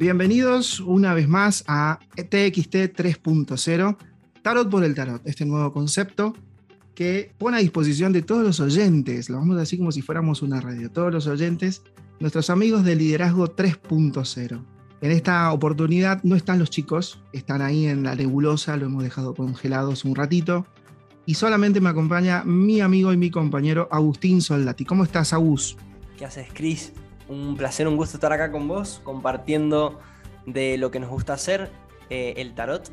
Bienvenidos una vez más a TXT 3.0, Tarot por el Tarot, este nuevo concepto que pone a disposición de todos los oyentes, lo vamos a decir como si fuéramos una radio, todos los oyentes, nuestros amigos de Liderazgo 3.0. En esta oportunidad no están los chicos, están ahí en la nebulosa, lo hemos dejado congelados un ratito, y solamente me acompaña mi amigo y mi compañero Agustín Soldati. ¿Cómo estás, Agus? ¿Qué haces, Cris? Un placer, un gusto estar acá con vos, compartiendo de lo que nos gusta hacer, eh, el tarot.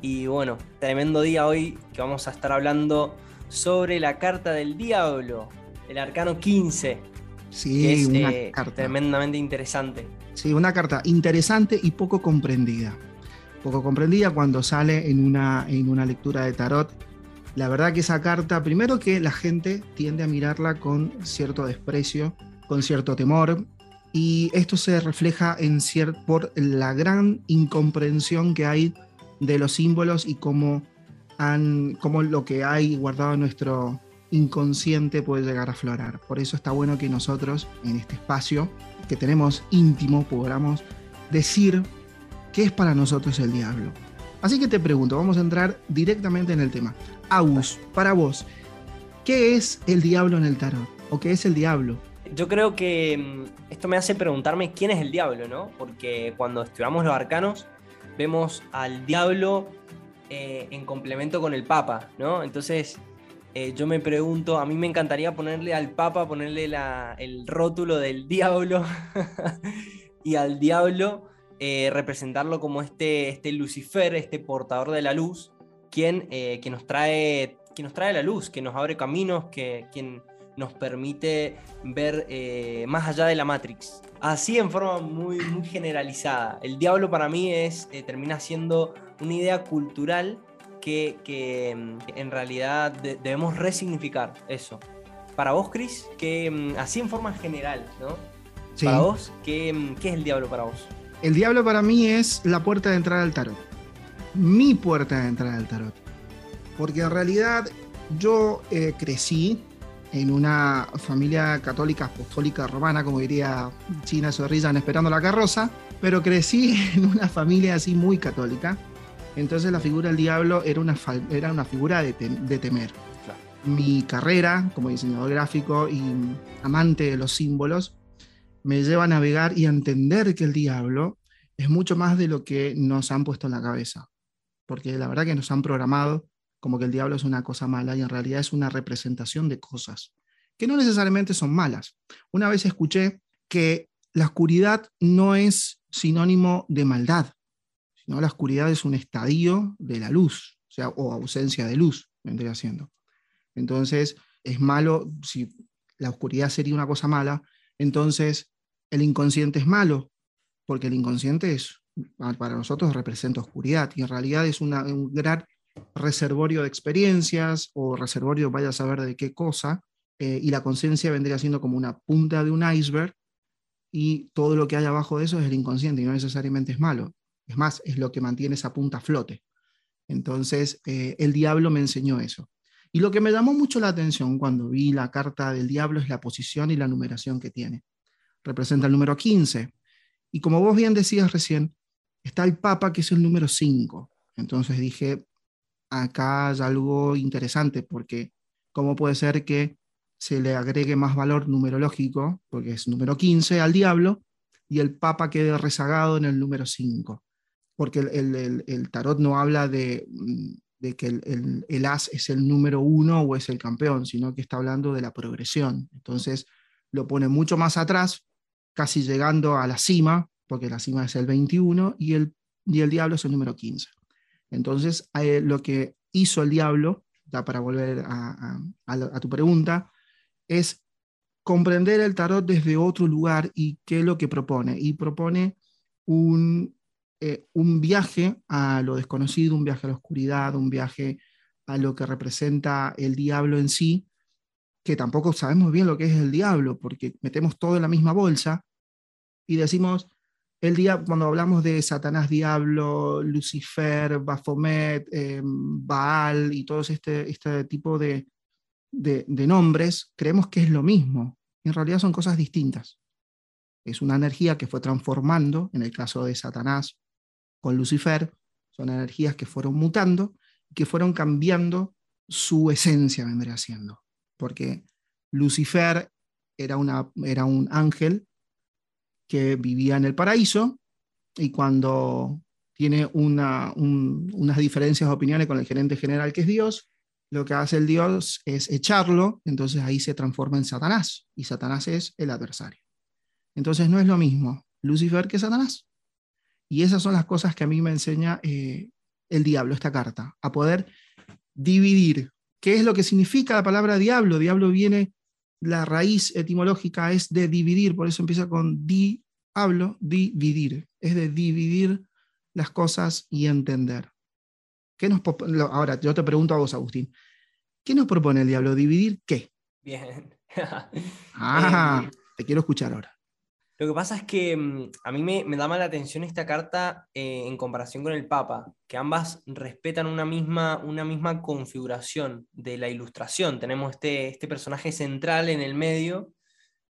Y bueno, tremendo día hoy que vamos a estar hablando sobre la carta del diablo, el arcano 15. Sí, que es una eh, carta. tremendamente interesante. Sí, una carta interesante y poco comprendida. Poco comprendida cuando sale en una, en una lectura de tarot. La verdad que esa carta, primero que la gente tiende a mirarla con cierto desprecio, con cierto temor, y esto se refleja en por la gran incomprensión que hay de los símbolos y cómo, han, cómo lo que hay guardado en nuestro inconsciente puede llegar a aflorar. Por eso está bueno que nosotros, en este espacio que tenemos íntimo, podamos decir qué es para nosotros el diablo. Así que te pregunto, vamos a entrar directamente en el tema. Agus, para vos, ¿qué es el diablo en el tarot? ¿O qué es el diablo? Yo creo que mm, esto me hace preguntarme quién es el diablo, ¿no? Porque cuando estudiamos los arcanos, vemos al diablo eh, en complemento con el papa, ¿no? Entonces, eh, yo me pregunto, a mí me encantaría ponerle al papa, ponerle el rótulo del diablo y al diablo eh, representarlo como este, este Lucifer, este portador de la luz, quien, que, nos trae, nos trae la luz, que nos abre caminos, que, quien nos permite ver eh, más allá de la Matrix. Así en forma muy, muy generalizada. El diablo para mí es, eh, termina siendo una idea cultural que, que, mm, en realidad de- debemos resignificar eso. Para vos, Chris, que mm, así en forma general, ¿no? Sí. Para vos, ¿qué, mm, ¿qué es el diablo para vos? El diablo para mí es la puerta de entrada al tarot. Mi puerta de entrada al tarot. Porque en realidad yo eh, crecí en una familia católica apostólica romana, como diría China Zorrilla en Esperando la Carroza, pero crecí en una familia así muy católica. Entonces la figura del diablo era una, era una figura de, tem- de temer. Mi carrera como diseñador gráfico y amante de los símbolos me lleva a navegar y a entender que el diablo es mucho más de lo que nos han puesto en la cabeza. Porque la verdad que nos han programado como que el diablo es una cosa mala y en realidad es una representación de cosas que no necesariamente son malas. Una vez escuché que la oscuridad no es sinónimo de maldad, sino la oscuridad es un estadio de la luz, o ausencia de luz, vendría siendo. Entonces, es malo, si la oscuridad sería una cosa mala, entonces el inconsciente es malo, porque el inconsciente es, para nosotros representa oscuridad y en realidad es una- un gran reservorio de experiencias o reservorio, vaya a saber de qué cosa, eh, y la conciencia vendría siendo como una punta de un iceberg y todo lo que hay abajo de eso es el inconsciente y no necesariamente es malo. Es más, es lo que mantiene esa punta a flote. Entonces, eh, el diablo me enseñó eso. Y lo que me llamó mucho la atención cuando vi la carta del diablo es la posición y la numeración que tiene. Representa el número 15. Y como vos bien decías recién, está el Papa, que es el número 5. Entonces dije, acá hay algo interesante, porque ¿cómo puede ser que se le agregue más valor numerológico, porque es número 15 al diablo, y el Papa quede rezagado en el número 5? Porque el, el- tarot no habla de, mm, de que el, as es el número uno o es el campeón, sino que está hablando de la progresión. Entonces lo pone mucho más atrás, casi llegando a la cima, porque la cima es el 21 y el, y el diablo es el número 15. Entonces, eh, lo que hizo el diablo, ya para volver a, tu pregunta, es comprender el tarot desde otro lugar y qué es lo que propone. Y propone un, eh, un viaje a lo desconocido, un viaje a la oscuridad, un viaje a lo que representa el diablo en sí, que tampoco sabemos bien lo que es el diablo, porque metemos todo en la misma bolsa y decimos, el día, cuando hablamos de Satanás, Diablo, Lucifer, Baphomet, eh, Baal y todo este, este tipo de nombres, creemos que es lo mismo. En realidad son cosas distintas. es una energía que fue transformando, en el caso de Satanás con Lucifer, son energías que fueron mutando y que fueron cambiando su esencia, vendría siendo. Porque Lucifer era, una, era un ángel que vivía en el paraíso y cuando tiene una, unas diferencias de opiniones con el gerente general que es Dios, lo que hace el Dios es echarlo, entonces ahí se transforma en Satanás y Satanás es el adversario. Entonces no es lo mismo Lucifer que Satanás. Y esas son las cosas que a mí me enseña eh, el diablo, esta carta, a poder dividir. ¿Qué es lo que significa la palabra diablo? Diablo viene, la raíz etimológica es de dividir, por eso empieza con di, hablo, dividir, es de dividir las cosas y entender. ¿Qué nos, ahora, yo te pregunto a vos, Agustín, ¿qué nos propone el diablo? ¿Dividir qué? Bien. ah, eh, te quiero escuchar ahora. Lo que pasa es que mm, a mí me, da mala atención esta carta eh, en comparación con el Papa, que ambas respetan una misma, una misma configuración de la ilustración. Tenemos este, este personaje central en el medio,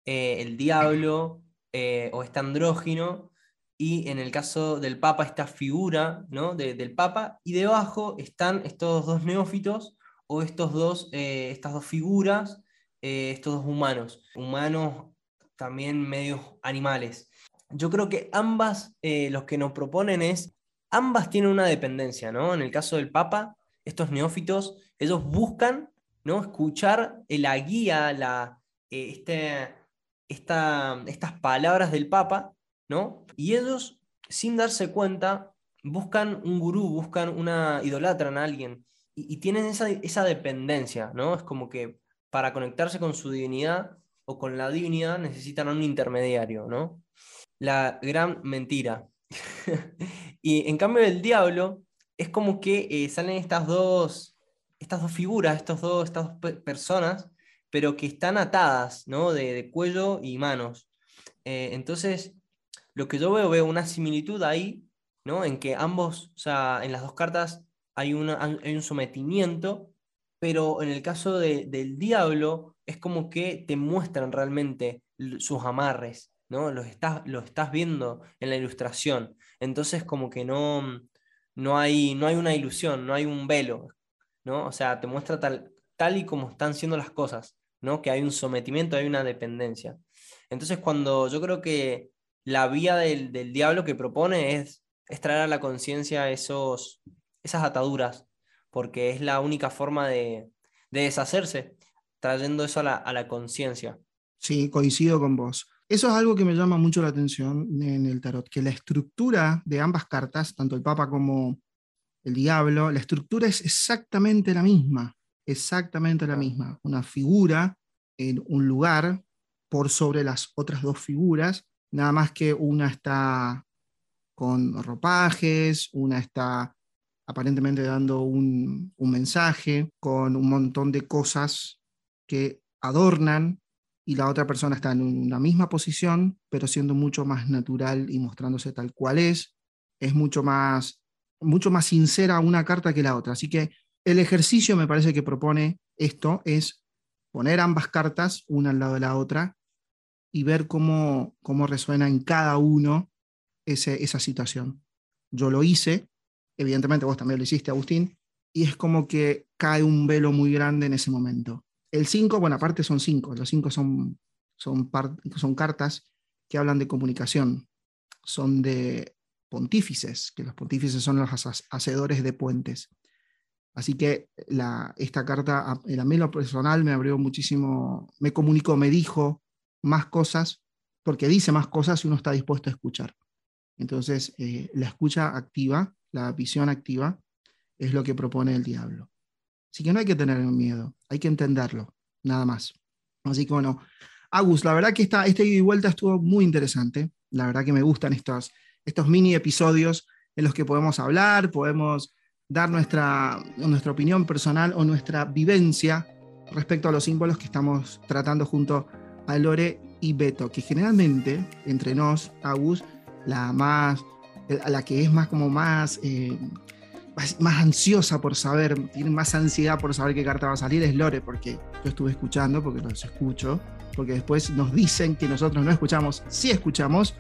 eh, el diablo eh, o este andrógino, y en el caso del Papa esta figura ¿no? del Papa, y debajo están estos dos neófitos o estos dos, estas dos figuras, estos dos humanos, humanos también medios animales. Yo creo que ambas, eh, los que nos proponen es, ambas tienen una dependencia, ¿no? En el caso del Papa, estos neófitos, ellos buscan, ¿no? Escuchar la guía, la, eh, este, esta, estas palabras del Papa, ¿no? Y ellos, sin darse cuenta, buscan un gurú, buscan una, idolatran a alguien, y, y tienen esa, esa dependencia, ¿no? Es como que para conectarse con su divinidad, o con la divinidad necesitan a un intermediario, ¿no? La gran mentira. y en cambio el diablo es como que eh, salen estas dos, estas dos figuras, estos dos, estas dos personas, pero que están atadas, ¿no? De, cuello y manos. Eh, entonces, lo que yo veo, veo una similitud ahí, ¿no? En que ambos, o sea, en las dos cartas hay, una, hay un sometimiento, pero en el caso del diablo es como que te muestran realmente sus amarres, ¿no? Los estás, estás viendo en la ilustración. Entonces como que no, no, hay, no hay una ilusión, no hay un velo, ¿no? O sea, te muestra tal, tal y como están siendo las cosas, ¿no? Que hay un sometimiento, hay una dependencia. Entonces cuando yo creo que la vía del, diablo que propone es, traer a la conciencia esos, esas ataduras, porque es la única forma de, de deshacerse trayendo eso a la, conciencia. Sí, coincido con vos. Eso es algo que me llama mucho la atención en el tarot, que la estructura de ambas cartas, tanto el Papa como el Diablo, la estructura es exactamente la misma, exactamente la misma. Una figura en un lugar por sobre las otras dos figuras, nada más que una está con ropajes, una está aparentemente dando un, un mensaje, con un montón de cosas que adornan y la otra persona está en una misma posición, pero siendo mucho más natural y mostrándose tal cual es, es mucho más, mucho más sincera una carta que la otra. Así que el ejercicio me parece que propone esto es poner ambas cartas una al lado de la otra y ver cómo, cómo resuena en cada uno ese, esa situación. Yo lo hice, evidentemente vos también lo hiciste, Agustín, y es como que cae un velo muy grande en ese momento. El 5, bueno, aparte son 5, los 5 son, son, son cartas que hablan de comunicación, son de pontífices, que los pontífices son los hacedores de puentes. Así que la, esta carta, en a mí lo personal, me abrió muchísimo, me comunicó, me dijo más cosas, porque dice más cosas y uno está dispuesto a escuchar. Entonces, eh, la escucha activa, la visión activa, es lo que propone el diablo. Así que no hay que tener miedo, hay que entenderlo, nada más. Así que bueno, Agus, la verdad que esta, este ida y vuelta estuvo muy interesante. La verdad que me gustan estos, estos mini episodios en los que podemos hablar, podemos dar nuestra, nuestra opinión personal o nuestra vivencia respecto a los símbolos que estamos tratando junto a Lore y Beto, que generalmente entre nos, Agus, la más, la que es más como más eh, más ansiosa por saber, tiene más ansiedad por saber qué carta va a salir, es Lore, porque yo estuve escuchando, porque los escucho, porque después nos dicen que nosotros no escuchamos, sí escuchamos,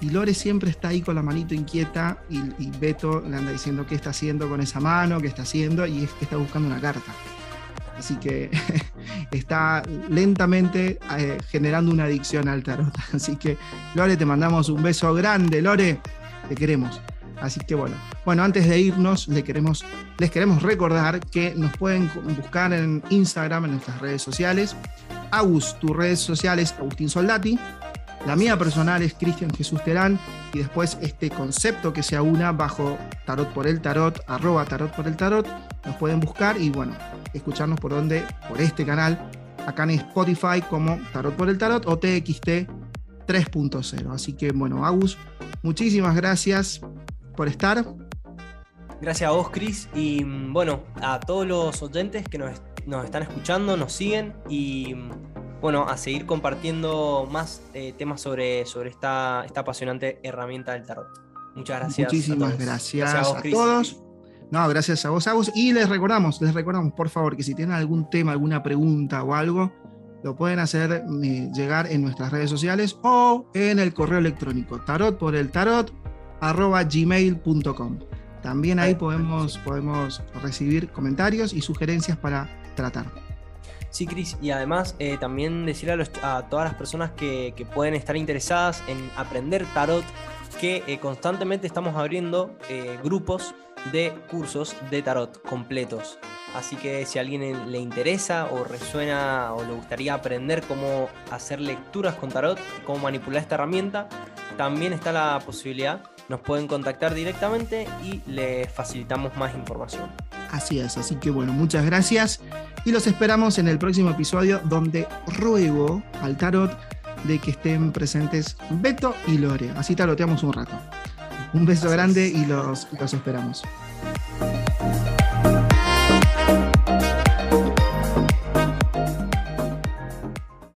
y Lore siempre está ahí con la manito inquieta y, y Beto le anda diciendo qué está haciendo con esa mano, qué está haciendo, y es que está buscando una carta. Así que está lentamente eh, generando una adicción al tarot. Así que, Lore, te mandamos un beso grande, Lore. Te queremos. Así que bueno, bueno, antes de irnos, les queremos, les queremos recordar que nos pueden buscar en Instagram, en nuestras redes sociales. Agus, tus redes sociales, Agustín Soldati. La mía personal es Cristian Jesús Terán y después este concepto que se aúna bajo Tarot por el Tarot, arroba Tarot por el Tarot, nos pueden buscar y bueno, escucharnos por donde, por este canal, acá en Spotify como Tarot por el Tarot o TXT 3.0. Así que bueno, Agus, muchísimas gracias por estar. Gracias a vos, Cris, y mm, bueno, a todos los oyentes que nos, nos están escuchando, nos siguen y mm, bueno, a seguir compartiendo más eh, temas sobre, sobre esta, esta apasionante herramienta del tarot. Muchas gracias. Muchísimas gracias, a, todos. No, gracias a vos, Agus. Y les recordamos, les recordamos, por favor, que si tienen algún tema, alguna pregunta o algo, lo pueden hacer eh, llegar en nuestras redes sociales o en el correo electrónico tarot por el tarot arroba gmail.com. También ahí podemos, podemos recibir comentarios y sugerencias para tratar. Sí, Cris, y además eh, también decirle a, todas las personas que, pueden estar interesadas en aprender tarot que eh, constantemente estamos abriendo eh, grupos de cursos de tarot completos. Así que si a alguien le interesa o resuena o le gustaría aprender cómo hacer lecturas con tarot, cómo manipular esta herramienta, también está la posibilidad nos pueden contactar directamente y les facilitamos más información. Así es, así que bueno, muchas gracias y los esperamos en el próximo episodio donde ruego al tarot de que estén presentes Beto y Lore. Así taroteamos un rato. Un beso grande y los, los esperamos.